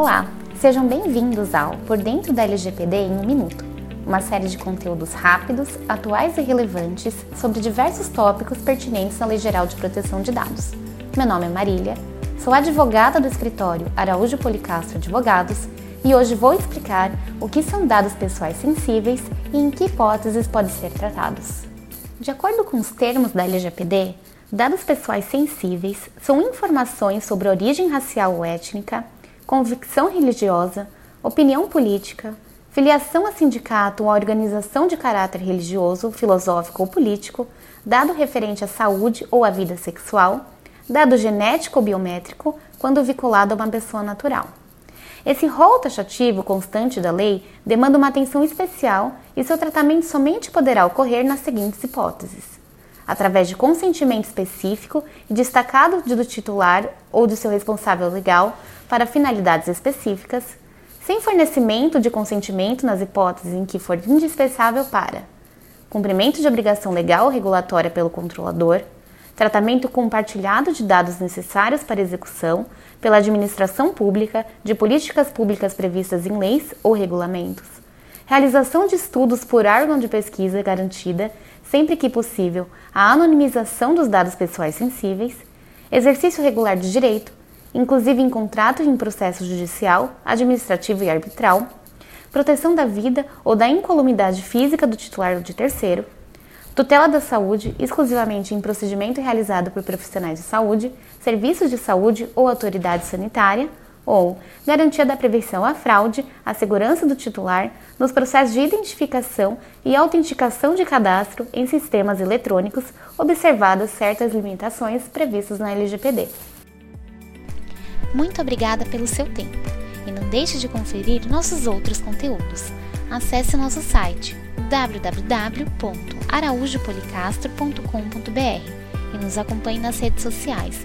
Olá, sejam bem-vindos ao Por Dentro da LGPD em um Minuto, uma série de conteúdos rápidos, atuais e relevantes sobre diversos tópicos pertinentes na Lei Geral de Proteção de Dados. Meu nome é Marília, sou advogada do escritório Araújo Policastro Advogados e hoje vou explicar o que são dados pessoais sensíveis e em que hipóteses podem ser tratados. De acordo com os termos da LGPD, dados pessoais sensíveis são informações sobre origem racial ou étnica, convicção religiosa, opinião política, filiação a sindicato ou a organização de caráter religioso, filosófico ou político, dado referente à saúde ou à vida sexual, dado genético ou biométrico, quando vinculado a uma pessoa natural. Esse rol taxativo constante da lei demanda uma atenção especial e seu tratamento somente poderá ocorrer nas seguintes hipóteses: através de consentimento específico e destacado do titular ou de seu responsável legal para finalidades específicas, sem fornecimento de consentimento nas hipóteses em que for indispensável para cumprimento de obrigação legal ou regulatória pelo controlador, tratamento compartilhado de dados necessários para execução pela administração pública de políticas públicas previstas em leis ou regulamentos, realização de estudos por órgão de pesquisa garantida, sempre que possível, a anonimização dos dados pessoais sensíveis, exercício regular de direito, inclusive em contrato e em processo judicial, administrativo e arbitral, proteção da vida ou da incolumidade física do titular ou de terceiro, Tutela da saúde exclusivamente em procedimento realizado por profissionais de saúde, serviços de saúde ou autoridade sanitária, ou garantia da prevenção à fraude, à segurança do titular nos processos de identificação e autenticação de cadastro em sistemas eletrônicos, observadas certas limitações previstas na LGPD. Muito obrigada pelo seu tempo e não deixe de conferir nossos outros conteúdos. Acesse nosso site www.araújopolicastro.com.br e nos acompanhe nas redes sociais,